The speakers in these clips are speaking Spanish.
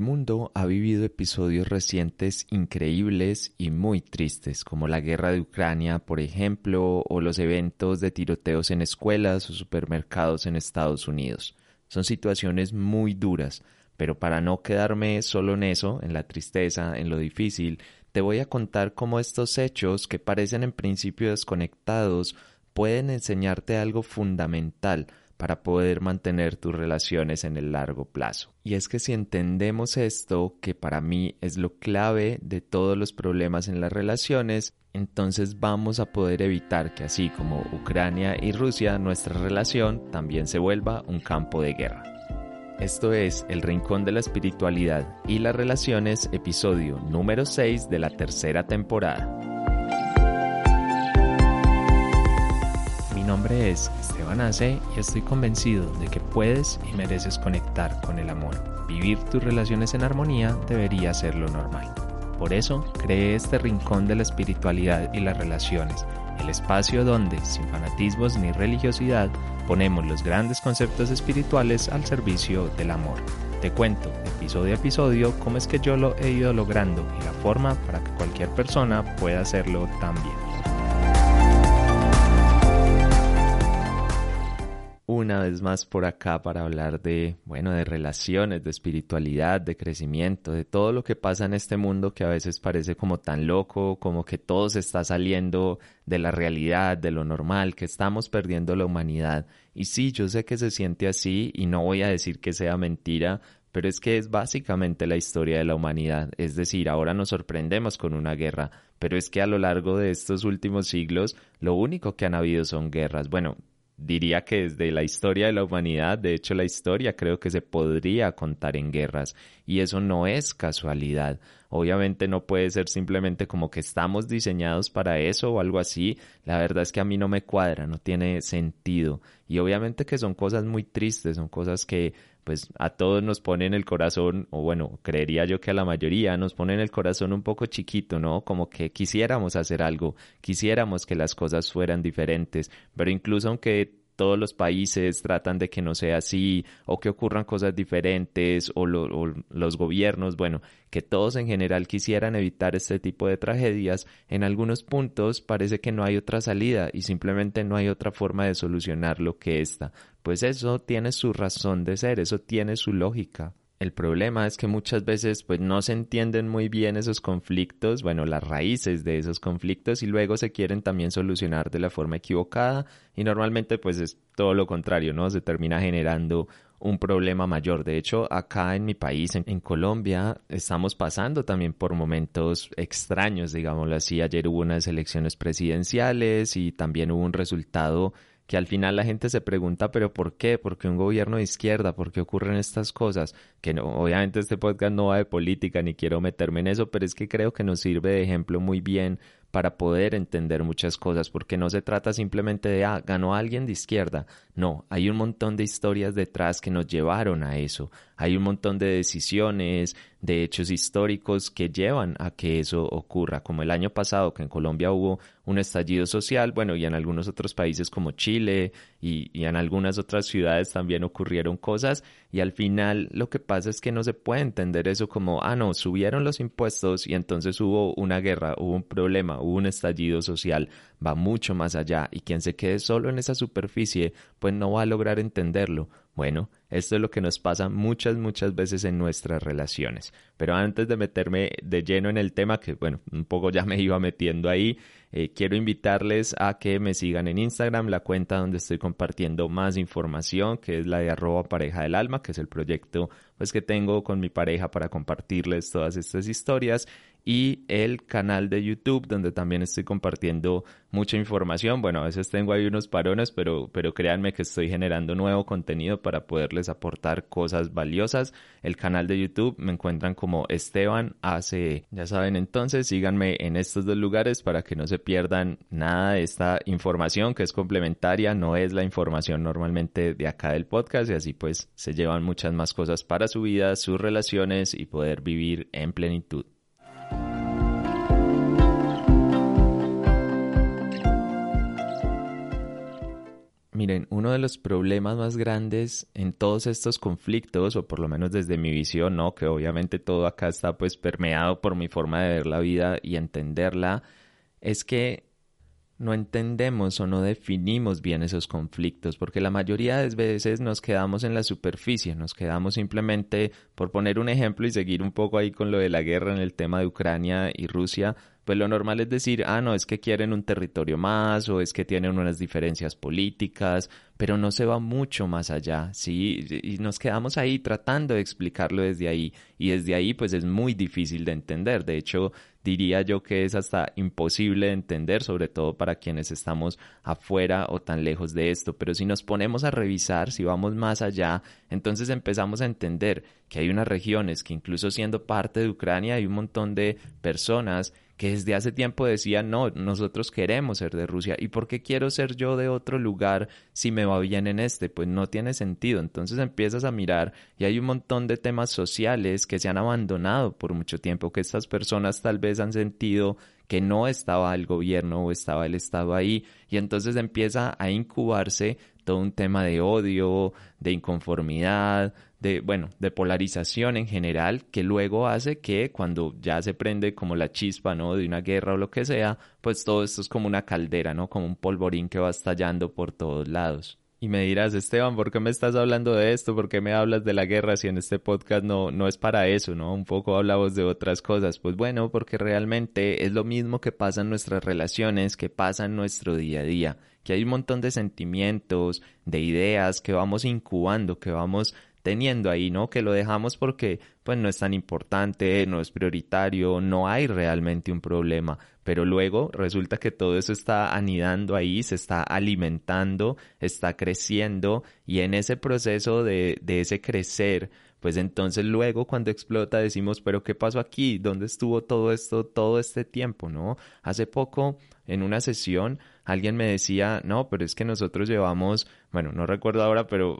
El mundo ha vivido episodios recientes increíbles y muy tristes, como la guerra de Ucrania, por ejemplo, o los eventos de tiroteos en escuelas o supermercados en Estados Unidos. Son situaciones muy duras, pero para no quedarme solo en eso, en la tristeza, en lo difícil, te voy a contar cómo estos hechos, que parecen en principio desconectados, pueden enseñarte algo fundamental para poder mantener tus relaciones en el largo plazo. Y es que si entendemos esto, que para mí es lo clave de todos los problemas en las relaciones, entonces vamos a poder evitar que así como Ucrania y Rusia, nuestra relación también se vuelva un campo de guerra. Esto es El Rincón de la Espiritualidad y las Relaciones, episodio número 6 de la tercera temporada. Nombre es Esteban Ace y estoy convencido de que puedes y mereces conectar con el amor. Vivir tus relaciones en armonía debería ser lo normal. Por eso creé este rincón de la espiritualidad y las relaciones, el espacio donde, sin fanatismos ni religiosidad, ponemos los grandes conceptos espirituales al servicio del amor. Te cuento, episodio a episodio, cómo es que yo lo he ido logrando y la forma para que cualquier persona pueda hacerlo también. Una vez más por acá para hablar de, bueno, de relaciones, de espiritualidad, de crecimiento, de todo lo que pasa en este mundo que a veces parece como tan loco, como que todo se está saliendo de la realidad, de lo normal, que estamos perdiendo la humanidad. Y sí, yo sé que se siente así y no voy a decir que sea mentira, pero es que es básicamente la historia de la humanidad. Es decir, ahora nos sorprendemos con una guerra, pero es que a lo largo de estos últimos siglos lo único que han habido son guerras. Bueno, diría que desde la historia de la humanidad, de hecho la historia creo que se podría contar en guerras y eso no es casualidad. Obviamente no puede ser simplemente como que estamos diseñados para eso o algo así. La verdad es que a mí no me cuadra, no tiene sentido. Y obviamente que son cosas muy tristes, son cosas que pues a todos nos ponen el corazón, o bueno, creería yo que a la mayoría nos ponen el corazón un poco chiquito, ¿no? Como que quisiéramos hacer algo, quisiéramos que las cosas fueran diferentes, pero incluso aunque todos los países tratan de que no sea así o que ocurran cosas diferentes o, los gobiernos, bueno, que todos en general quisieran evitar este tipo de tragedias, en algunos puntos parece que no hay otra salida y simplemente no hay otra forma de solucionarlo que esta. Pues eso tiene su razón de ser, eso tiene su lógica. El problema es que muchas veces pues no se entienden muy bien esos conflictos, bueno, las raíces de esos conflictos y luego se quieren también solucionar de la forma equivocada y normalmente pues es todo lo contrario, ¿no? Se termina generando un problema mayor. De hecho, acá en mi país, en, en, Colombia, estamos pasando también por momentos extraños, digámoslo así. Ayer hubo unas elecciones presidenciales y también hubo un resultado que al final la gente se pregunta, pero ¿por qué? ¿Por qué un gobierno de izquierda? ¿Por qué ocurren estas cosas? Que no, obviamente este podcast no va de política ni quiero meterme en eso, pero es que creo que nos sirve de ejemplo muy bien para poder entender muchas cosas, porque no se trata simplemente de, ah, ganó alguien de izquierda. No, hay un montón de historias detrás que nos llevaron a eso. Hay un montón de decisiones, de hechos históricos que llevan a que eso ocurra, como el año pasado que en Colombia hubo un estallido social, bueno, y en algunos otros países como Chile y, y en algunas otras ciudades también ocurrieron cosas y al final lo que pasa es que no se puede entender eso como, ah, no, subieron los impuestos y entonces hubo una guerra, hubo un problema, hubo un estallido social, va mucho más allá y quien se quede solo en esa superficie, pues no va a lograr entenderlo. Bueno, esto es lo que nos pasa muchas, muchas veces en nuestras relaciones. Pero antes de meterme de lleno en el tema, que bueno, un poco ya me iba metiendo ahí, eh, quiero invitarles a que me sigan en Instagram, la cuenta donde estoy compartiendo más información, que es la de arroba pareja del alma, que es el proyecto pues que tengo con mi pareja para compartirles todas estas historias y el canal de YouTube donde también estoy compartiendo mucha información. Bueno, a veces tengo ahí unos parones, pero, pero créanme que estoy generando nuevo contenido para poderles aportar cosas valiosas. El canal de YouTube me encuentran como Esteban ACE. Ya saben, entonces síganme en estos dos lugares para que no se pierdan nada de esta información que es complementaria, no es la información normalmente de acá del podcast y así pues se llevan muchas más cosas para su vida, sus relaciones y poder vivir en plenitud. Miren, uno de los problemas más grandes en todos estos conflictos, o por lo menos desde mi visión, ¿no? Que obviamente todo acá está pues permeado por mi forma de ver la vida y entenderla, es que no entendemos o no definimos bien esos conflictos, porque la mayoría de veces nos quedamos en la superficie, nos quedamos simplemente, por poner un ejemplo y seguir un poco ahí con lo de la guerra en el tema de Ucrania y Rusia, pues lo normal es decir, ah, no, es que quieren un territorio más o es que tienen unas diferencias políticas, pero no se va mucho más allá, ¿sí? Y nos quedamos ahí tratando de explicarlo desde ahí y desde ahí pues es muy difícil de entender. De hecho, diría yo que es hasta imposible de entender, sobre todo para quienes estamos afuera o tan lejos de esto. Pero si nos ponemos a revisar, si vamos más allá, entonces empezamos a entender que hay unas regiones que incluso siendo parte de Ucrania hay un montón de personas que desde hace tiempo decían, no, nosotros queremos ser de Rusia. ¿Y por qué quiero ser yo de otro lugar si me va bien en este? Pues no tiene sentido. Entonces empiezas a mirar y hay un montón de temas sociales que se han abandonado por mucho tiempo, que estas personas tal vez han sentido que no estaba el gobierno o estaba el Estado ahí y entonces empieza a incubarse todo un tema de odio, de inconformidad, de, bueno, de polarización en general, que luego hace que cuando ya se prende como la chispa, ¿no? De una guerra o lo que sea, pues todo esto es como una caldera, ¿no? Como un polvorín que va estallando por todos lados. Y me dirás, Esteban, ¿por qué me estás hablando de esto? ¿Por qué me hablas de la guerra si en este podcast no, no es para eso, ¿no? Un poco hablamos de otras cosas. Pues bueno, porque realmente es lo mismo que pasa en nuestras relaciones, que pasa en nuestro día a día, que hay un montón de sentimientos, de ideas que vamos incubando, que vamos teniendo ahí, ¿no? Que lo dejamos porque pues no es tan importante, no es prioritario, no hay realmente un problema, pero luego resulta que todo eso está anidando ahí, se está alimentando, está creciendo y en ese proceso de, de ese crecer, pues entonces luego cuando explota decimos, pero ¿qué pasó aquí? ¿Dónde estuvo todo esto todo este tiempo, no? Hace poco en una sesión alguien me decía, no, pero es que nosotros llevamos, bueno, no recuerdo ahora, pero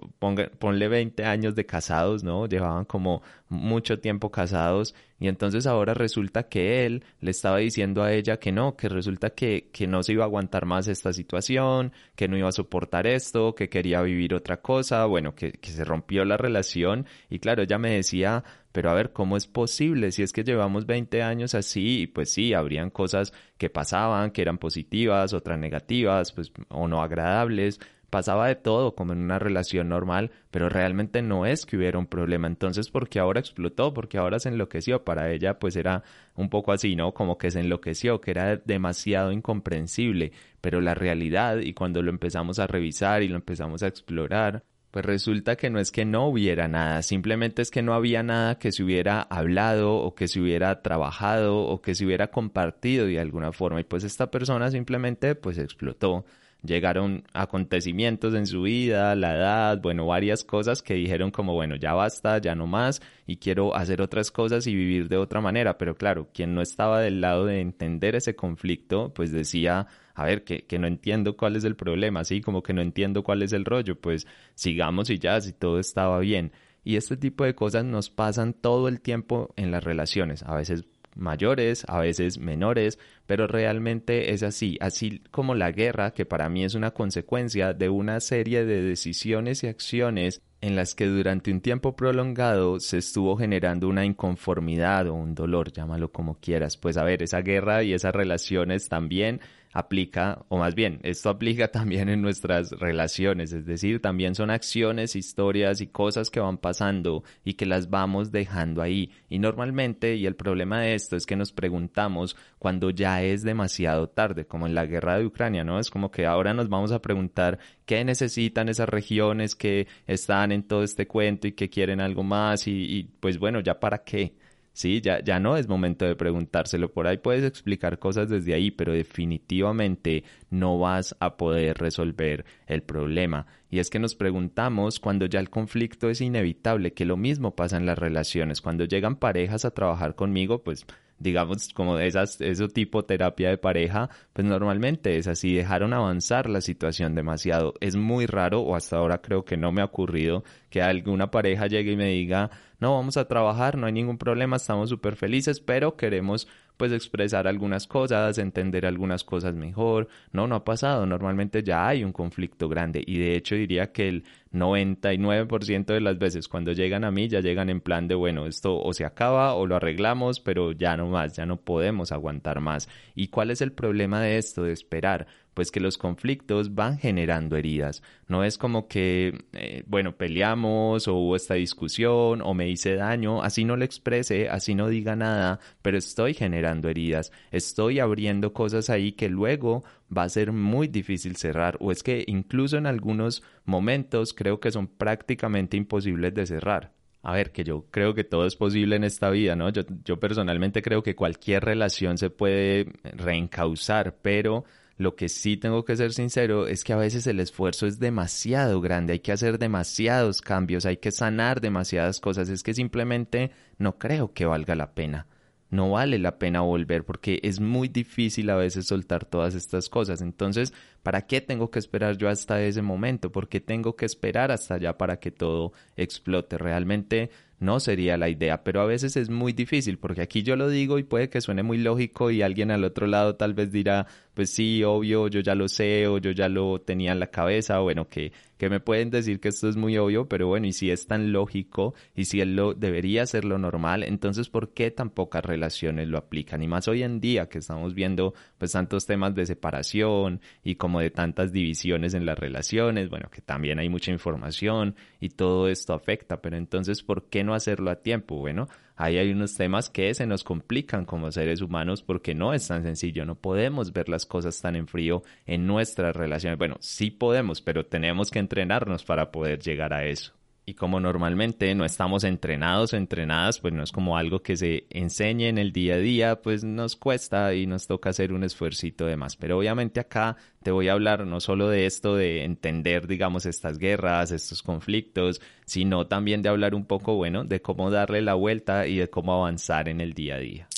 ponle 20 años de casados, ¿no? Llevaban como mucho tiempo casados y entonces ahora resulta que él le estaba diciendo a ella que no, que resulta que, que no se iba a aguantar más esta situación, que no iba a soportar esto, que quería vivir otra cosa, bueno, que, que se rompió la relación y claro, ella me decía, pero a ver, ¿cómo es posible? Si es que llevamos 20 años así, pues sí, habrían cosas que pasaban, que eran positivas, otras negativas, pues, o no agradables, pasaba de todo como en una relación normal, pero realmente no es que hubiera un problema. Entonces, ¿por qué ahora explotó? Porque ahora se enloqueció. Para ella, pues era un poco así, ¿no? Como que se enloqueció, que era demasiado incomprensible. Pero la realidad, y cuando lo empezamos a revisar y lo empezamos a explorar, pues resulta que no es que no hubiera nada, simplemente es que no había nada que se hubiera hablado o que se hubiera trabajado o que se hubiera compartido de alguna forma y pues esta persona simplemente pues explotó. Llegaron acontecimientos en su vida, la edad, bueno, varias cosas que dijeron como, bueno, ya basta, ya no más y quiero hacer otras cosas y vivir de otra manera. Pero claro, quien no estaba del lado de entender ese conflicto, pues decía, a ver, que, que no entiendo cuál es el problema, así como que no entiendo cuál es el rollo, pues sigamos y ya, si todo estaba bien. Y este tipo de cosas nos pasan todo el tiempo en las relaciones, a veces mayores, a veces menores, pero realmente es así, así como la guerra, que para mí es una consecuencia de una serie de decisiones y acciones en las que durante un tiempo prolongado se estuvo generando una inconformidad o un dolor, llámalo como quieras. Pues a ver, esa guerra y esas relaciones también aplica, o más bien, esto aplica también en nuestras relaciones, es decir, también son acciones, historias y cosas que van pasando y que las vamos dejando ahí. Y normalmente, y el problema de esto es que nos preguntamos cuando ya es demasiado tarde, como en la guerra de Ucrania, ¿no? Es como que ahora nos vamos a preguntar qué necesitan esas regiones que están en todo este cuento y que quieren algo más y, pues bueno, ya para qué. Sí, ya, ya no es momento de preguntárselo. Por ahí puedes explicar cosas desde ahí, pero definitivamente no vas a poder resolver el problema. Y es que nos preguntamos cuando ya el conflicto es inevitable, que lo mismo pasa en las relaciones. Cuando llegan parejas a trabajar conmigo, pues digamos, como esas, ese tipo terapia de pareja, pues normalmente es así, dejaron avanzar la situación demasiado. Es muy raro, o hasta ahora creo que no me ha ocurrido, que alguna pareja llegue y me diga, no, vamos a trabajar, no hay ningún problema, estamos súper felices, pero queremos pues expresar algunas cosas, entender algunas cosas mejor. No, no ha pasado. Normalmente ya hay un conflicto grande y de hecho diría que el 99% de las veces cuando llegan a mí ya llegan en plan de, bueno, esto o se acaba o lo arreglamos, pero ya no más, ya no podemos aguantar más. ¿Y cuál es el problema de esto, de esperar? Pues que los conflictos van generando heridas. No es como que, eh, bueno, peleamos o hubo esta discusión o me hice daño, así no lo exprese, así no diga nada, pero estoy generando heridas, estoy abriendo cosas ahí que luego va a ser muy difícil cerrar o es que incluso en algunos momentos creo que son prácticamente imposibles de cerrar. A ver, que yo creo que todo es posible en esta vida, ¿no? Yo, yo personalmente creo que cualquier relación se puede reencauzar, pero lo que sí tengo que ser sincero es que a veces el esfuerzo es demasiado grande, hay que hacer demasiados cambios, hay que sanar demasiadas cosas, es que simplemente no creo que valga la pena. No vale la pena volver porque es muy difícil a veces soltar todas estas cosas. Entonces, ¿para qué tengo que esperar yo hasta ese momento? ¿Por qué tengo que esperar hasta allá para que todo explote? Realmente no sería la idea, pero a veces es muy difícil porque aquí yo lo digo y puede que suene muy lógico y alguien al otro lado tal vez dirá, pues sí, obvio, yo ya lo sé o yo ya lo tenía en la cabeza, o bueno, que, que me pueden decir que esto es muy obvio, pero bueno, y si es tan lógico y si él lo debería ser lo normal, entonces ¿por qué tan pocas relaciones lo aplican? Y más hoy en día que estamos viendo pues tantos temas de separación y como de tantas divisiones en las relaciones, bueno, que también hay mucha información y todo esto afecta, pero entonces ¿por qué no hacerlo a tiempo? Bueno, ahí hay unos temas que se nos complican como seres humanos porque no es tan sencillo, no podemos ver las cosas tan en frío en nuestras relaciones. Bueno, sí podemos, pero tenemos que entrenarnos para poder llegar a eso. Y como normalmente no estamos entrenados o entrenadas, pues no es como algo que se enseñe en el día a día, pues nos cuesta y nos toca hacer un esfuercito de más. Pero obviamente acá te voy a hablar no solo de esto de entender, digamos, estas guerras, estos conflictos, sino también de hablar un poco, bueno, de cómo darle la vuelta y de cómo avanzar en el día a día.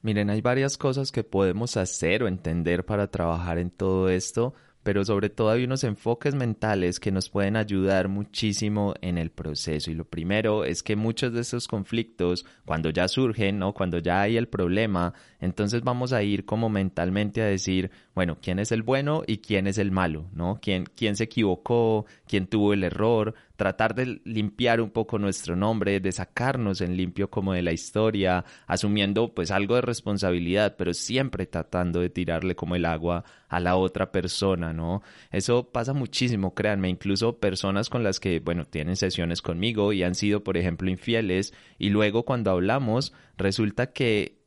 Miren, hay varias cosas que podemos hacer o entender para trabajar en todo esto pero sobre todo hay unos enfoques mentales que nos pueden ayudar muchísimo en el proceso. Y lo primero es que muchos de esos conflictos, cuando ya surgen, ¿no? Cuando ya hay el problema, entonces vamos a ir como mentalmente a decir, bueno, ¿quién es el bueno y quién es el malo? ¿No? ¿Quién, quién se equivocó? ¿Quién tuvo el error? tratar de limpiar un poco nuestro nombre, de sacarnos en limpio como de la historia, asumiendo pues algo de responsabilidad, pero siempre tratando de tirarle como el agua a la otra persona, ¿no? Eso pasa muchísimo, créanme, incluso personas con las que, bueno, tienen sesiones conmigo y han sido, por ejemplo, infieles y luego cuando hablamos resulta que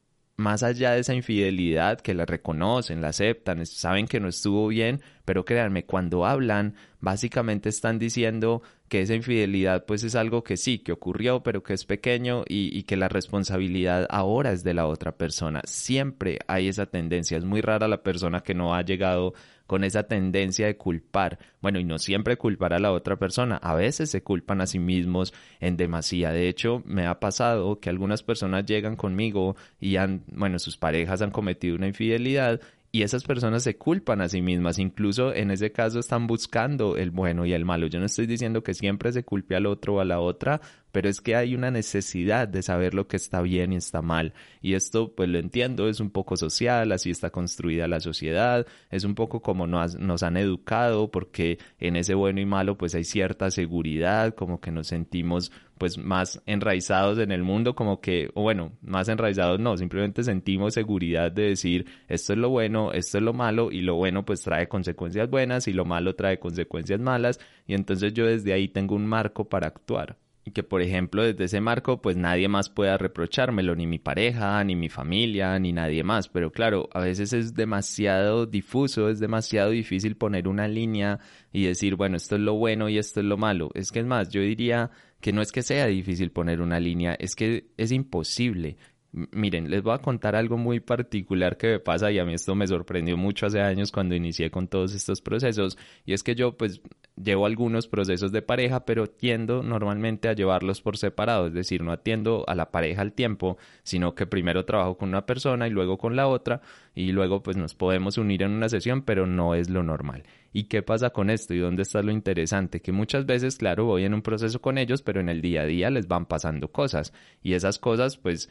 más allá de esa infidelidad, que la reconocen, la aceptan, saben que no estuvo bien, pero créanme, cuando hablan, básicamente están diciendo que esa infidelidad pues es algo que sí, que ocurrió, pero que es pequeño y, y, que la responsabilidad ahora es de la otra persona. Siempre hay esa tendencia. Es muy rara la persona que no ha llegado con esa tendencia de culpar. Bueno, y no siempre culpar a la otra persona. A veces se culpan a sí mismos en demasía. De hecho, me ha pasado que algunas personas llegan conmigo y han, bueno, sus parejas han cometido una infidelidad y esas personas se culpan a sí mismas, incluso en ese caso están buscando el bueno y el malo. Yo no estoy diciendo que siempre se culpe al otro o a la otra, pero es que hay una necesidad de saber lo que está bien y está mal. Y esto, pues lo entiendo, es un poco social, así está construida la sociedad, es un poco como nos, han educado, porque en ese bueno y malo pues hay cierta seguridad, como que nos sentimos pues más enraizados en el mundo, como que, o bueno, más enraizados no, simplemente sentimos seguridad de decir esto es lo bueno, esto es lo malo y lo bueno pues trae consecuencias buenas y lo malo trae consecuencias malas y entonces yo desde ahí tengo un marco para actuar y que por ejemplo desde ese marco pues nadie más pueda reprochármelo, ni mi pareja, ni mi familia, ni nadie más, pero claro, a veces es demasiado difuso, es demasiado difícil poner una línea y decir, bueno, esto es lo bueno y esto es lo malo. Es que es más, yo diría que no es que sea difícil poner una línea, es que es imposible. Miren, les voy a contar algo muy particular que me pasa y a mí esto me sorprendió mucho hace años cuando inicié con todos estos procesos y es que yo pues llevo algunos procesos de pareja, pero tiendo normalmente a llevarlos por separado, es decir, no atiendo a la pareja al tiempo, sino que primero trabajo con una persona y luego con la otra y luego pues nos podemos unir en una sesión, pero no es lo normal. ¿Y qué pasa con esto? ¿Y dónde está lo interesante? Que muchas veces, claro, voy en un proceso con ellos, pero en el día a día les van pasando cosas y esas cosas pues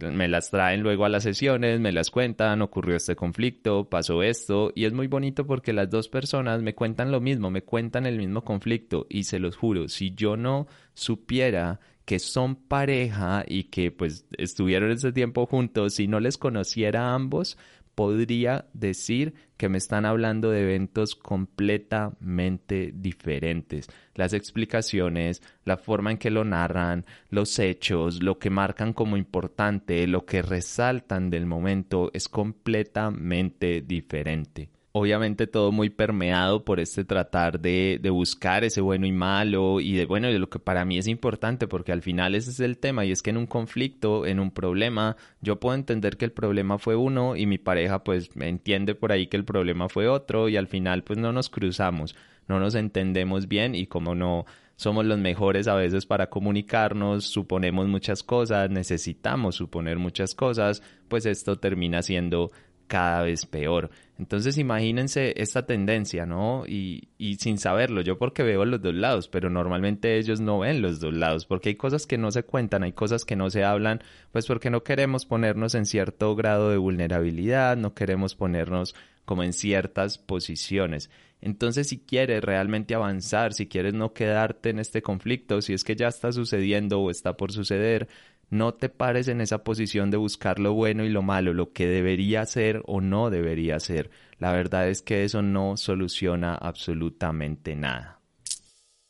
me las traen luego a las sesiones, me las cuentan, ocurrió este conflicto, pasó esto, y es muy bonito porque las dos personas me cuentan lo mismo, me cuentan el mismo conflicto, y se los juro, si yo no supiera que son pareja y que pues estuvieron ese tiempo juntos, si no les conociera a ambos, podría decir que me están hablando de eventos completamente diferentes. Las explicaciones, la forma en que lo narran, los hechos, lo que marcan como importante, lo que resaltan del momento es completamente diferente obviamente todo muy permeado por este tratar de, de, buscar ese bueno y malo y de bueno de lo que para mí es importante porque al final ese es el tema y es que en un conflicto, en un problema, yo puedo entender que el problema fue uno y mi pareja pues me entiende por ahí que el problema fue otro y al final pues no nos cruzamos, no nos entendemos bien y como no somos los mejores a veces para comunicarnos, suponemos muchas cosas, necesitamos suponer muchas cosas, pues esto termina siendo cada vez peor. Entonces imagínense esta tendencia, ¿no? Y, y, sin saberlo, yo porque veo los dos lados, pero normalmente ellos no ven los dos lados, porque hay cosas que no se cuentan, hay cosas que no se hablan, pues porque no queremos ponernos en cierto grado de vulnerabilidad, no queremos ponernos como en ciertas posiciones. Entonces, si quieres realmente avanzar, si quieres no quedarte en este conflicto, si es que ya está sucediendo o está por suceder, no te pares en esa posición de buscar lo bueno y lo malo, lo que debería ser o no debería ser. La verdad es que eso no soluciona absolutamente nada.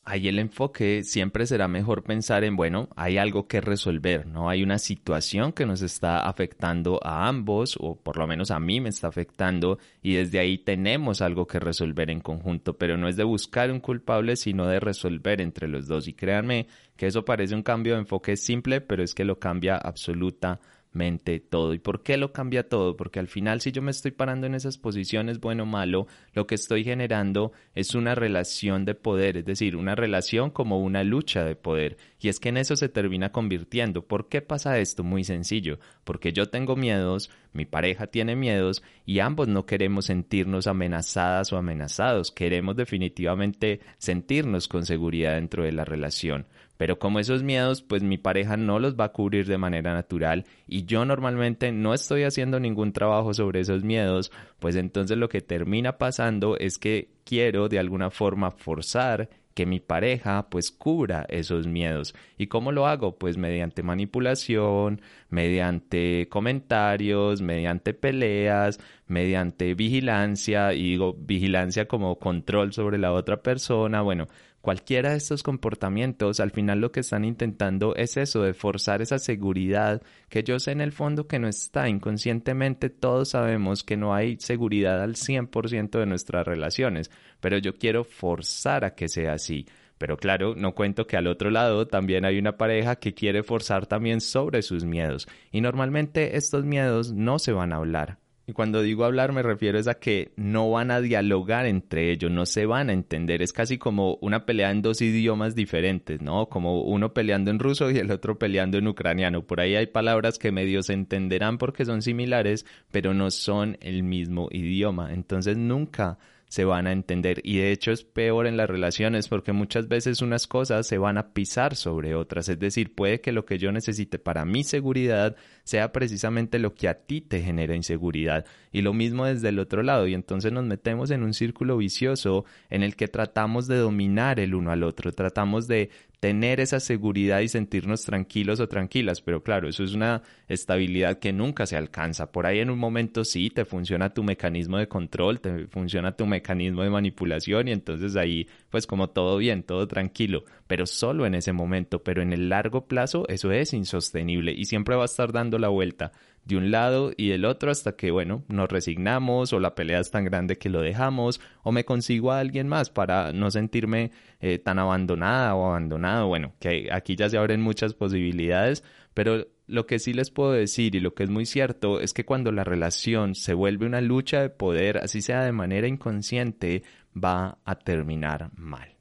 Ahí el enfoque siempre será mejor pensar en, bueno, hay algo que resolver, ¿no? Hay una situación que nos está afectando a ambos, o por lo menos a mí me está afectando, y desde ahí tenemos algo que resolver en conjunto, pero no es de buscar un culpable, sino de resolver entre los dos. Y créanme que eso parece un cambio de enfoque simple, pero es que lo cambia absolutamente mente, todo. ¿Y por qué lo cambia todo? Porque al final si yo me estoy parando en esas posiciones, bueno o malo, lo que estoy generando es una relación de poder, es decir, una relación como una lucha de poder. Y es que en eso se termina convirtiendo. ¿Por qué pasa esto? Muy sencillo. Porque yo tengo miedos, mi pareja tiene miedos y ambos no queremos sentirnos amenazadas o amenazados. Queremos definitivamente sentirnos con seguridad dentro de la relación. Pero como esos miedos, pues mi pareja no los va a cubrir de manera natural y yo normalmente no estoy haciendo ningún trabajo sobre esos miedos, pues entonces lo que termina pasando es que quiero de alguna forma forzar que mi pareja pues cubra esos miedos. ¿Y cómo lo hago? Pues mediante manipulación, mediante comentarios, mediante peleas, mediante vigilancia, y digo vigilancia como control sobre la otra persona, bueno, Cualquiera de estos comportamientos al final lo que están intentando es eso, de forzar esa seguridad que yo sé en el fondo que no está. Inconscientemente todos sabemos que no hay seguridad al 100% de nuestras relaciones, pero yo quiero forzar a que sea así. Pero claro, no cuento que al otro lado también hay una pareja que quiere forzar también sobre sus miedos. Y normalmente estos miedos no se van a hablar. Y cuando digo hablar me refiero es a que no van a dialogar entre ellos, no se van a entender. Es casi como una pelea en dos idiomas diferentes, ¿no? Como uno peleando en ruso y el otro peleando en ucraniano. Por ahí hay palabras que medio se entenderán porque son similares, pero no son el mismo idioma. Entonces nunca se van a entender. Y de hecho es peor en las relaciones porque muchas veces unas cosas se van a pisar sobre otras. Es decir, puede que lo que yo necesite para mi seguridad sea precisamente lo que a ti te genera inseguridad. Y lo mismo desde el otro lado. Y entonces nos metemos en un círculo vicioso en el que tratamos de dominar el uno al otro. Tratamos de tener esa seguridad y sentirnos tranquilos o tranquilas, pero claro, eso es una estabilidad que nunca se alcanza. Por ahí en un momento sí te funciona tu mecanismo de control, te funciona tu mecanismo de manipulación y entonces ahí pues como todo bien, todo tranquilo, pero solo en ese momento, pero en el largo plazo eso es insostenible y siempre va a estar dando la vuelta de un lado y del otro hasta que, bueno, nos resignamos o la pelea es tan grande que lo dejamos o me consigo a alguien más para no sentirme eh, tan abandonada o abandonado. Bueno, que aquí ya se abren muchas posibilidades, pero lo que sí les puedo decir y lo que es muy cierto es que cuando la relación se vuelve una lucha de poder, así sea de manera inconsciente, va a terminar mal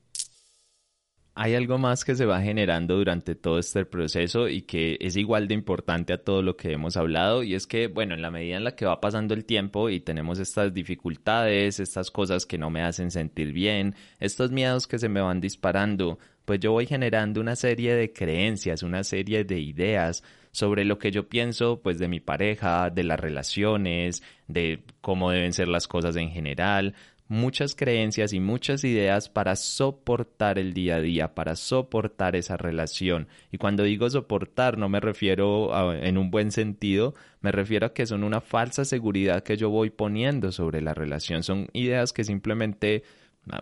hay algo más que se va generando durante todo este proceso y que es igual de importante a todo lo que hemos hablado y es que, bueno, en la medida en la que va pasando el tiempo y tenemos estas dificultades, estas cosas que no me hacen sentir bien, estos miedos que se me van disparando, pues yo voy generando una serie de creencias, una serie de ideas sobre lo que yo pienso pues de mi pareja, de las relaciones, de cómo deben ser las cosas en general, muchas creencias y muchas ideas para soportar el día a día, para soportar esa relación. Y cuando digo soportar no me refiero a, en un buen sentido, me refiero a que son una falsa seguridad que yo voy poniendo sobre la relación. Son ideas que simplemente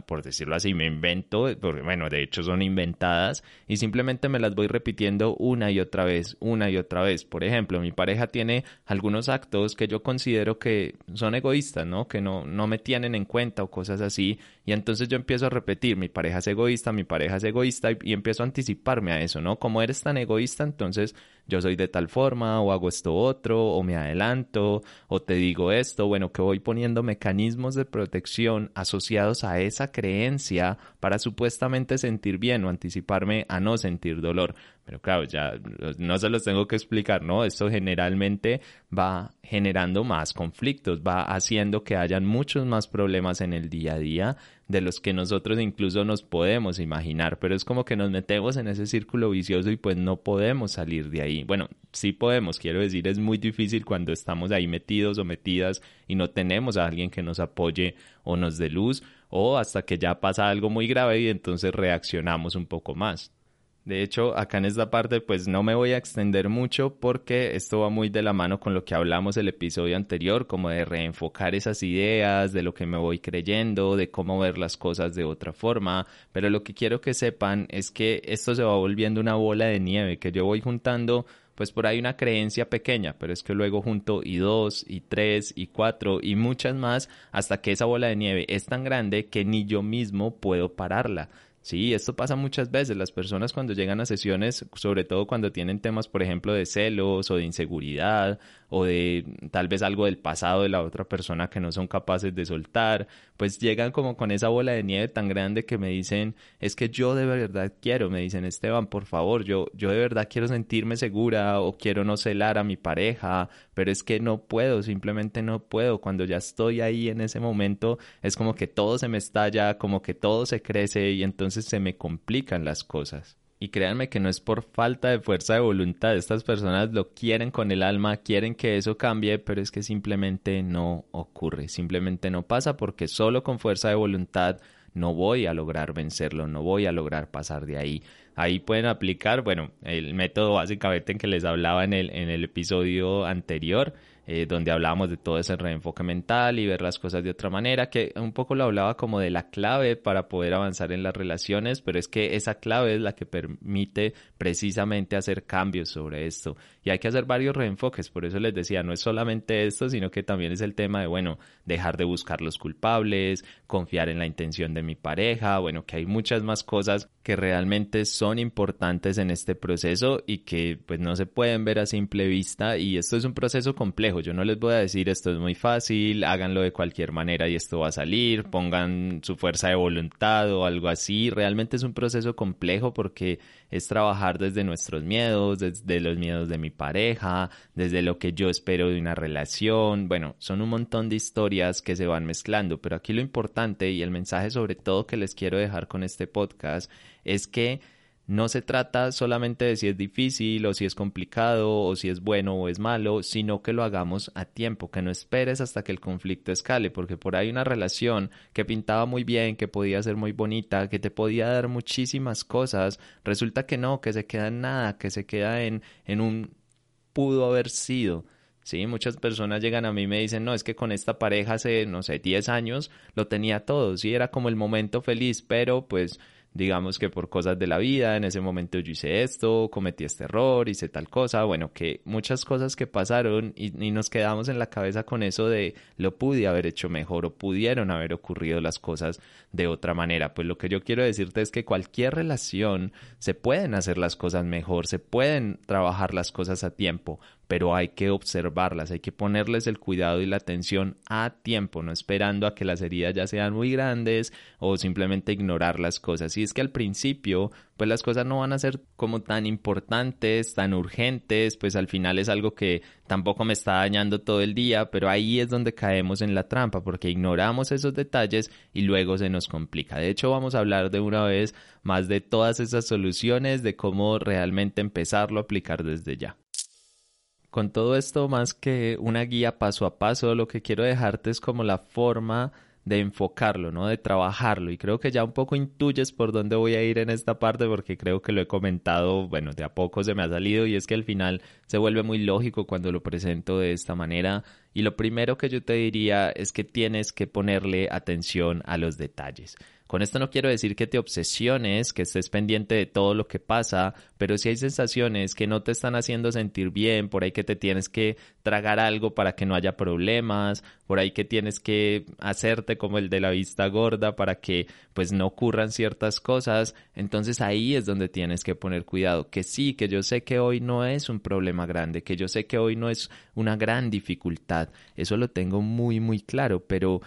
por decirlo así, me invento, porque bueno, de hecho son inventadas y simplemente me las voy repitiendo una y otra vez, una y otra vez. Por ejemplo, mi pareja tiene algunos actos que yo considero que son egoístas, ¿no? Que no, no me tienen en cuenta o cosas así. Y entonces yo empiezo a repetir, mi pareja es egoísta, mi pareja es egoísta y, y empiezo a anticiparme a eso, ¿no? Como eres tan egoísta, entonces yo soy de tal forma o hago esto otro o me adelanto o te digo esto, bueno, que voy poniendo mecanismos de protección asociados a esa creencia para supuestamente sentir bien o anticiparme a no sentir dolor. Pero claro, ya no se los tengo que explicar, ¿no? Esto generalmente va generando más conflictos, va haciendo que hayan muchos más problemas en el día a día de los que nosotros incluso nos podemos imaginar, pero es como que nos metemos en ese círculo vicioso y pues no podemos salir de ahí. Bueno, sí podemos, quiero decir, es muy difícil cuando estamos ahí metidos o metidas y no tenemos a alguien que nos apoye o nos dé luz o hasta que ya pasa algo muy grave y entonces reaccionamos un poco más. De hecho, acá en esta parte pues no me voy a extender mucho porque esto va muy de la mano con lo que hablamos el episodio anterior, como de reenfocar esas ideas, de lo que me voy creyendo, de cómo ver las cosas de otra forma, pero lo que quiero que sepan es que esto se va volviendo una bola de nieve, que yo voy juntando pues por ahí una creencia pequeña, pero es que luego junto y dos, y tres, y cuatro, y muchas más, hasta que esa bola de nieve es tan grande que ni yo mismo puedo pararla. Sí, esto pasa muchas veces. Las personas cuando llegan a sesiones, sobre todo cuando tienen temas, por ejemplo, de celos o de inseguridad o de tal vez algo del pasado de la otra persona que no son capaces de soltar, pues llegan como con esa bola de nieve tan grande que me dicen, es que yo de verdad quiero, me dicen, Esteban, por favor, yo, yo de verdad quiero sentirme segura o quiero no celar a mi pareja, pero es que no puedo, simplemente no puedo. Cuando ya estoy ahí en ese momento, es como que todo se me estalla, como que todo se crece y entonces se me complican las cosas. Y créanme que no es por falta de fuerza de voluntad. Estas personas lo quieren con el alma, quieren que eso cambie, pero es que simplemente no ocurre. Simplemente no pasa porque solo con fuerza de voluntad no voy a lograr vencerlo, no voy a lograr pasar de ahí. Ahí pueden aplicar, bueno, el método básicamente en que les hablaba en el, en el episodio anterior, eh, donde hablábamos de todo ese reenfoque mental y ver las cosas de otra manera, que un poco lo hablaba como de la clave para poder avanzar en las relaciones, pero es que esa clave es la que permite precisamente hacer cambios sobre esto. Y hay que hacer varios reenfoques, por eso les decía, no es solamente esto, sino que también es el tema de, bueno, dejar de buscar los culpables, confiar en la intención de mi pareja, bueno, que hay muchas más cosas que realmente son importantes en este proceso y que pues no se pueden ver a simple vista y esto es un proceso complejo. Yo no les voy a decir esto es muy fácil, háganlo de cualquier manera y esto va a salir, pongan su fuerza de voluntad o algo así. Realmente es un proceso complejo porque es trabajar desde nuestros miedos, desde los miedos de mi pareja, desde lo que yo espero de una relación. Bueno, son un montón de historias que se van mezclando, pero aquí lo importante y el mensaje sobre todo que les quiero dejar con este podcast es que no se trata solamente de si es difícil o si es complicado o si es bueno o es malo, sino que lo hagamos a tiempo, que no esperes hasta que el conflicto escale, porque por ahí una relación que pintaba muy bien, que podía ser muy bonita, que te podía dar muchísimas cosas, resulta que no, que se queda en nada, que se queda en, en un pudo haber sido. Sí, muchas personas llegan a mí y me dicen, no, es que con esta pareja hace, no sé, 10 años lo tenía todo, sí, era como el momento feliz, pero pues digamos que por cosas de la vida, en ese momento yo hice esto, cometí este error, hice tal cosa, bueno, que muchas cosas que pasaron y, nos quedamos en la cabeza con eso de lo pude haber hecho mejor o pudieron haber ocurrido las cosas de otra manera. Pues lo que yo quiero decirte es que cualquier relación se pueden hacer las cosas mejor, se pueden trabajar las cosas a tiempo, pero hay que observarlas, hay que ponerles el cuidado y la atención a tiempo, no esperando a que las heridas ya sean muy grandes o simplemente ignorar las cosas. Y es que al principio, pues las cosas no van a ser como tan importantes, tan urgentes, pues al final es algo que tampoco me está dañando todo el día, pero ahí es donde caemos en la trampa, porque ignoramos esos detalles y luego se nos complica. De hecho, vamos a hablar de una vez más de todas esas soluciones, de cómo realmente empezarlo a aplicar desde ya. Con todo esto, más que una guía paso a paso, lo que quiero dejarte es como la forma de enfocarlo, ¿no? De trabajarlo. Y creo que ya un poco intuyes por dónde voy a ir en esta parte porque creo que lo he comentado, bueno, de a poco se me ha salido y es que al final se vuelve muy lógico cuando lo presento de esta manera. Y lo primero que yo te diría es que tienes que ponerle atención a los detalles. Con esto no quiero decir que te obsesiones, que estés pendiente de todo lo que pasa, pero si hay sensaciones que no te están haciendo sentir bien, por ahí que te tienes que tragar algo para que no haya problemas, por ahí que tienes que hacerte como el de la vista gorda para que pues no ocurran ciertas cosas, entonces ahí es donde tienes que poner cuidado, que sí, que yo sé que hoy no es un problema grande, que yo sé que hoy no es una gran dificultad, eso lo tengo muy muy claro, pero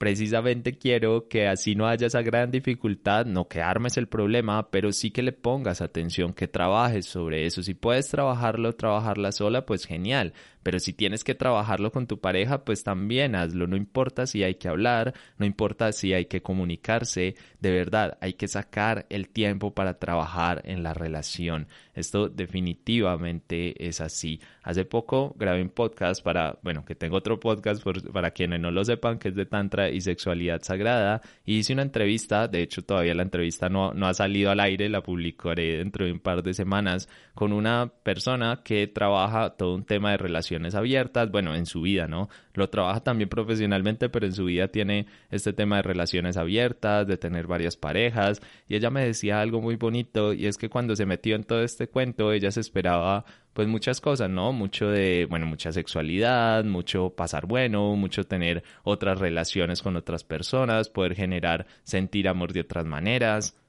precisamente quiero que así no haya esa gran dificultad, no que armes el problema, pero sí que le pongas atención, que trabajes sobre eso. Si puedes trabajarlo, trabajarla sola, pues genial. Pero si tienes que trabajarlo con tu pareja, pues también hazlo. No importa si hay que hablar, no importa si hay que comunicarse. De verdad, hay que sacar el tiempo para trabajar en la relación. Esto definitivamente es así. Hace poco grabé un podcast para, bueno, que tengo otro podcast para quienes no lo sepan, que es de Tantra y Sexualidad Sagrada. Y hice una entrevista, de hecho todavía la entrevista no, no ha salido al aire, la publicaré dentro de un par de semanas, con una persona que trabaja todo un tema de relación abiertas, bueno, en su vida, ¿no? Lo trabaja también profesionalmente, pero en su vida tiene este tema de relaciones abiertas, de tener varias parejas, y ella me decía algo muy bonito, y es que cuando se metió en todo este cuento, ella se esperaba pues muchas cosas, ¿no? Mucho de, bueno, mucha sexualidad, mucho pasar bueno, mucho tener otras relaciones con otras personas, poder generar sentir amor de otras maneras.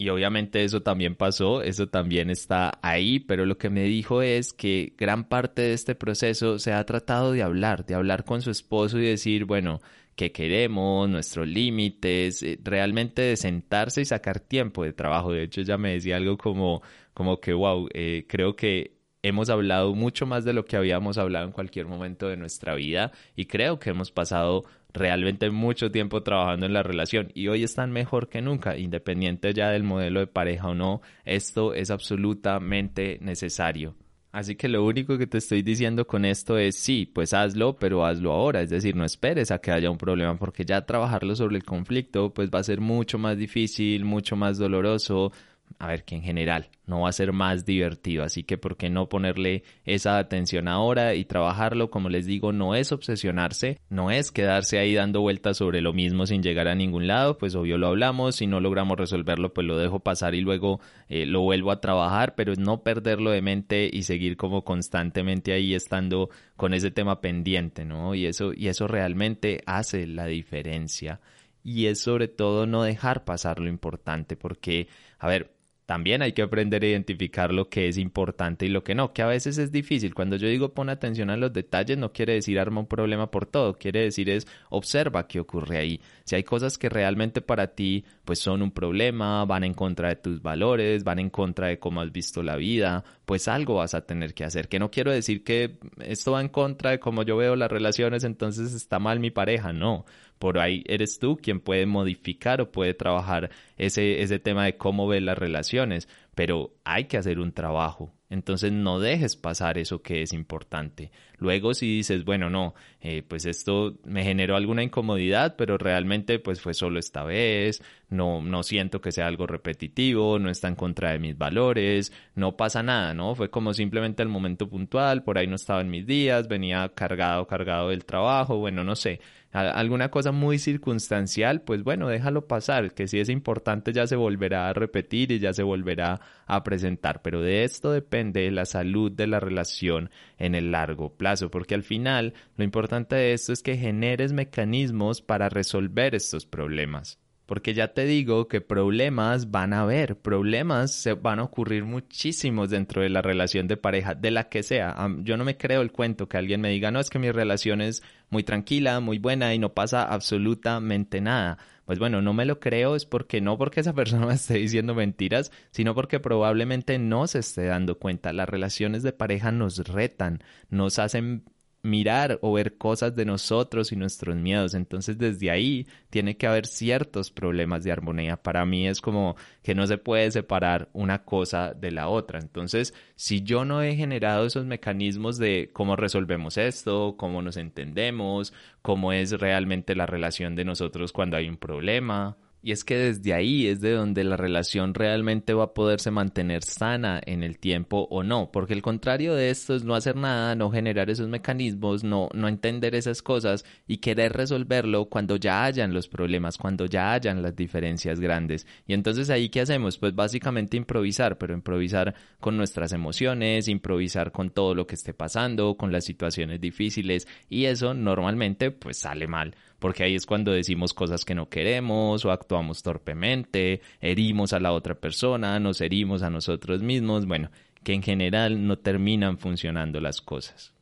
Y obviamente eso también pasó, eso también está ahí, pero lo que me dijo es que gran parte de este proceso se ha tratado de hablar, de hablar con su esposo y decir, bueno, qué queremos, nuestros límites, eh, realmente de sentarse y sacar tiempo de trabajo. De hecho, ella me decía algo como, como que, wow, eh, creo que hemos hablado mucho más de lo que habíamos hablado en cualquier momento de nuestra vida y creo que hemos pasado realmente mucho tiempo trabajando en la relación y hoy están mejor que nunca, independiente ya del modelo de pareja o no, esto es absolutamente necesario. Así que lo único que te estoy diciendo con esto es sí, pues hazlo, pero hazlo ahora, es decir, no esperes a que haya un problema porque ya trabajarlo sobre el conflicto pues va a ser mucho más difícil, mucho más doloroso, a ver, que en general no va a ser más divertido, así que por qué no ponerle esa atención ahora y trabajarlo, como les digo, no es obsesionarse, no es quedarse ahí dando vueltas sobre lo mismo sin llegar a ningún lado, pues obvio lo hablamos, si no logramos resolverlo, pues lo dejo pasar y luego eh, lo vuelvo a trabajar, pero es no perderlo de mente y seguir como constantemente ahí estando con ese tema pendiente, ¿no? Y eso, y eso realmente hace la diferencia. Y es sobre todo no dejar pasar lo importante, porque, a ver, también hay que aprender a identificar lo que es importante y lo que no, que a veces es difícil. Cuando yo digo pon atención a los detalles, no quiere decir arma un problema por todo, quiere decir es observa qué ocurre ahí. Si hay cosas que realmente para ti pues son un problema, van en contra de tus valores, van en contra de cómo has visto la vida, pues algo vas a tener que hacer. Que no quiero decir que esto va en contra de cómo yo veo las relaciones, entonces está mal mi pareja, no por ahí eres tú quien puede modificar o puede trabajar ese, ese tema de cómo ves las relaciones, pero hay que hacer un trabajo. Entonces no dejes pasar eso que es importante. Luego si dices, bueno, no, eh, pues esto me generó alguna incomodidad, pero realmente pues fue solo esta vez, no, no siento que sea algo repetitivo, no está en contra de mis valores, no pasa nada, ¿no? Fue como simplemente el momento puntual, por ahí no estaba en mis días, venía cargado, cargado del trabajo, bueno, no sé alguna cosa muy circunstancial, pues bueno, déjalo pasar, que si es importante ya se volverá a repetir y ya se volverá a presentar, pero de esto depende la salud de la relación en el largo plazo, porque al final lo importante de esto es que generes mecanismos para resolver estos problemas. Porque ya te digo que problemas van a haber, problemas se van a ocurrir muchísimos dentro de la relación de pareja, de la que sea. Yo no me creo el cuento que alguien me diga, no, es que mi relación es muy tranquila, muy buena y no pasa absolutamente nada. Pues bueno, no me lo creo es porque no porque esa persona me esté diciendo mentiras, sino porque probablemente no se esté dando cuenta. Las relaciones de pareja nos retan, nos hacen mirar o ver cosas de nosotros y nuestros miedos. Entonces desde ahí tiene que haber ciertos problemas de armonía. Para mí es como que no se puede separar una cosa de la otra. Entonces, si yo no he generado esos mecanismos de cómo resolvemos esto, cómo nos entendemos, cómo es realmente la relación de nosotros cuando hay un problema, y es que desde ahí es de donde la relación realmente va a poderse mantener sana en el tiempo o no, porque el contrario de esto es no hacer nada, no generar esos mecanismos, no, no entender esas cosas y querer resolverlo cuando ya hayan los problemas, cuando ya hayan las diferencias grandes. Y entonces ahí qué hacemos? Pues básicamente improvisar, pero improvisar con nuestras emociones, improvisar con todo lo que esté pasando, con las situaciones difíciles y eso normalmente pues sale mal porque ahí es cuando decimos cosas que no queremos o actuamos torpemente, herimos a la otra persona, nos herimos a nosotros mismos, bueno, que en general no terminan funcionando las cosas.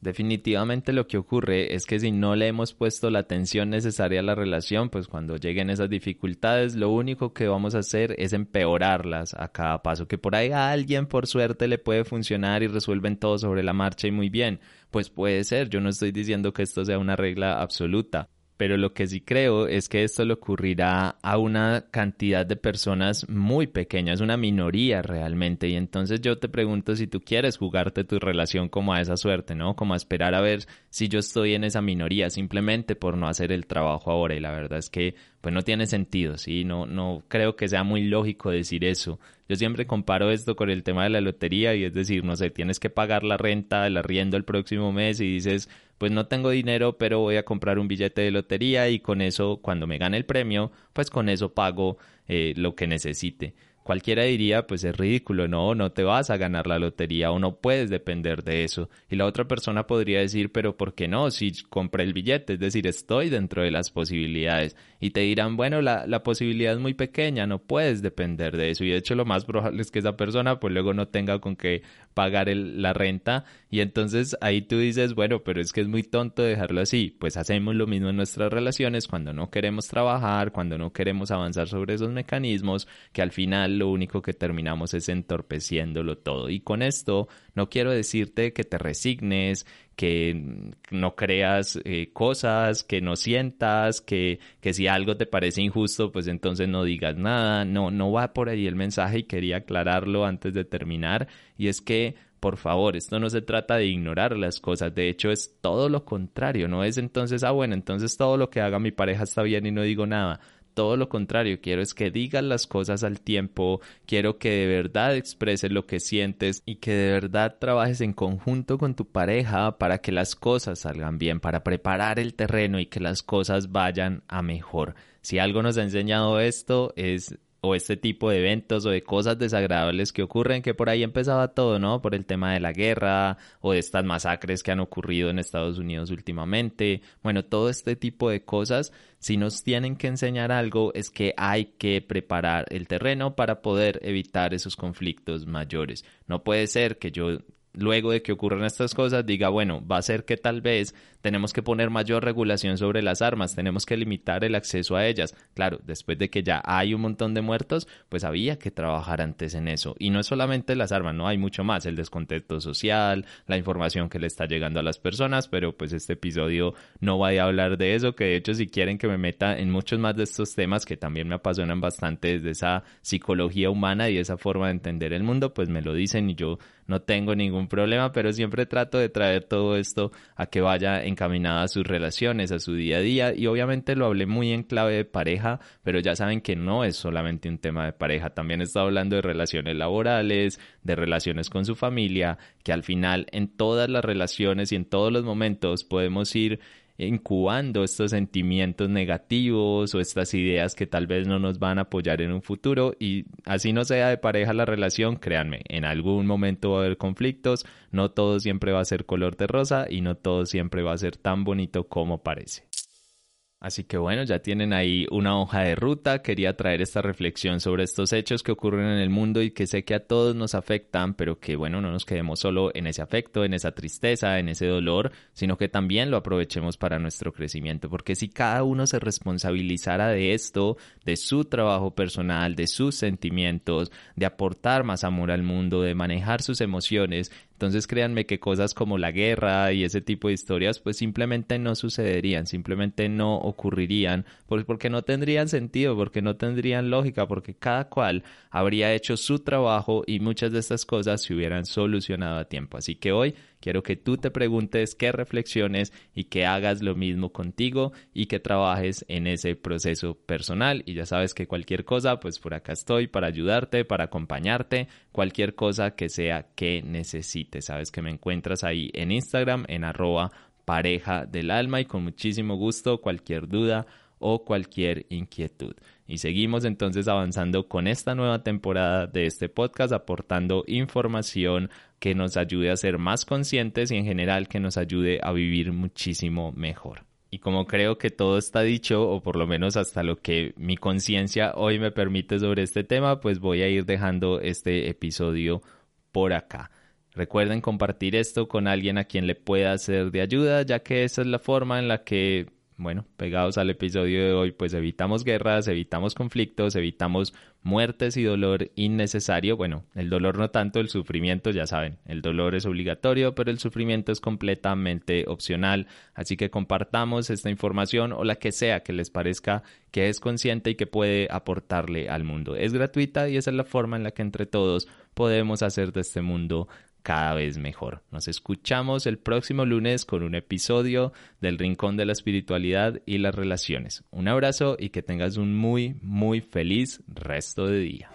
Definitivamente lo que ocurre es que si no le hemos puesto la atención necesaria a la relación, pues cuando lleguen esas dificultades, lo único que vamos a hacer es empeorarlas a cada paso. Que por ahí a alguien por suerte le puede funcionar y resuelven todo sobre la marcha y muy bien. Pues puede ser, yo no estoy diciendo que esto sea una regla absoluta pero lo que sí creo es que esto le ocurrirá a una cantidad de personas muy pequeña, es una minoría realmente. Y entonces yo te pregunto si tú quieres jugarte tu relación como a esa suerte, ¿no? Como a esperar a ver si yo estoy en esa minoría simplemente por no hacer el trabajo ahora. Y la verdad es que pues no tiene sentido, ¿sí? No, no creo que sea muy lógico decir eso. Yo siempre comparo esto con el tema de la lotería y es decir, no sé, tienes que pagar la renta, el arriendo el próximo mes y dices, pues no tengo dinero, pero voy a comprar un billete de lotería y con eso, cuando me gane el premio, pues con eso pago eh, lo que necesite cualquiera diría, pues es ridículo, no, no te vas a ganar la lotería o no puedes depender de eso. Y la otra persona podría decir, pero ¿por qué no? Si compré el billete, es decir, estoy dentro de las posibilidades. Y te dirán, bueno, la, la posibilidad es muy pequeña, no puedes depender de eso. Y de hecho lo más probable es que esa persona pues luego no tenga con qué pagar la renta. Y entonces ahí tú dices, bueno, pero es que es muy tonto dejarlo así. Pues hacemos lo mismo en nuestras relaciones cuando no queremos trabajar, cuando no queremos avanzar sobre esos mecanismos, que al final lo único que terminamos es entorpeciéndolo todo. Y con esto no quiero decirte que te resignes, que no creas eh, cosas, que no sientas, que, que si algo te parece injusto, pues entonces no digas nada. No, no va por ahí el mensaje y quería aclararlo antes de terminar. Y es que por favor, esto no se trata de ignorar las cosas, de hecho es todo lo contrario, no es entonces, ah, bueno, entonces todo lo que haga mi pareja está bien y no digo nada todo lo contrario, quiero es que digas las cosas al tiempo, quiero que de verdad expreses lo que sientes y que de verdad trabajes en conjunto con tu pareja para que las cosas salgan bien, para preparar el terreno y que las cosas vayan a mejor. Si algo nos ha enseñado esto es o este tipo de eventos o de cosas desagradables que ocurren, que por ahí empezaba todo, ¿no? Por el tema de la guerra o de estas masacres que han ocurrido en Estados Unidos últimamente. Bueno, todo este tipo de cosas, si nos tienen que enseñar algo, es que hay que preparar el terreno para poder evitar esos conflictos mayores. No puede ser que yo luego de que ocurran estas cosas diga, bueno, va a ser que tal vez tenemos que poner mayor regulación sobre las armas, tenemos que limitar el acceso a ellas. Claro, después de que ya hay un montón de muertos, pues había que trabajar antes en eso. Y no es solamente las armas, no hay mucho más, el descontexto social, la información que le está llegando a las personas, pero pues este episodio no va a hablar de eso, que de hecho si quieren que me meta en muchos más de estos temas que también me apasionan bastante desde esa psicología humana y esa forma de entender el mundo, pues me lo dicen y yo no tengo ningún problema, pero siempre trato de traer todo esto a que vaya encaminada a sus relaciones, a su día a día. Y obviamente lo hablé muy en clave de pareja, pero ya saben que no es solamente un tema de pareja, también está hablando de relaciones laborales, de relaciones con su familia, que al final en todas las relaciones y en todos los momentos podemos ir incubando estos sentimientos negativos o estas ideas que tal vez no nos van a apoyar en un futuro y así no sea de pareja la relación, créanme, en algún momento va a haber conflictos, no todo siempre va a ser color de rosa y no todo siempre va a ser tan bonito como parece. Así que bueno, ya tienen ahí una hoja de ruta. Quería traer esta reflexión sobre estos hechos que ocurren en el mundo y que sé que a todos nos afectan, pero que bueno, no nos quedemos solo en ese afecto, en esa tristeza, en ese dolor, sino que también lo aprovechemos para nuestro crecimiento. Porque si cada uno se responsabilizara de esto, de su trabajo personal, de sus sentimientos, de aportar más amor al mundo, de manejar sus emociones, entonces créanme que cosas como la guerra y ese tipo de historias pues simplemente no sucederían, simplemente no ocurrirían, pues porque no tendrían sentido, porque no tendrían lógica, porque cada cual habría hecho su trabajo y muchas de estas cosas se hubieran solucionado a tiempo. Así que hoy quiero que tú te preguntes qué reflexiones y que hagas lo mismo contigo y que trabajes en ese proceso personal. Y ya sabes que cualquier cosa, pues por acá estoy para ayudarte, para acompañarte, cualquier cosa que sea que necesites. Sabes que me encuentras ahí en Instagram, en arroba pareja del alma y con muchísimo gusto cualquier duda o cualquier inquietud. Y seguimos entonces avanzando con esta nueva temporada de este podcast, aportando información que nos ayude a ser más conscientes y en general que nos ayude a vivir muchísimo mejor. Y como creo que todo está dicho, o por lo menos hasta lo que mi conciencia hoy me permite sobre este tema, pues voy a ir dejando este episodio por acá. Recuerden compartir esto con alguien a quien le pueda ser de ayuda, ya que esa es la forma en la que bueno, pegados al episodio de hoy, pues evitamos guerras, evitamos conflictos, evitamos muertes y dolor innecesario. Bueno, el dolor no tanto, el sufrimiento, ya saben, el dolor es obligatorio, pero el sufrimiento es completamente opcional. Así que compartamos esta información o la que sea que les parezca que es consciente y que puede aportarle al mundo. Es gratuita y esa es la forma en la que entre todos podemos hacer de este mundo cada vez mejor. Nos escuchamos el próximo lunes con un episodio del Rincón de la Espiritualidad y las Relaciones. Un abrazo y que tengas un muy, muy feliz resto de día.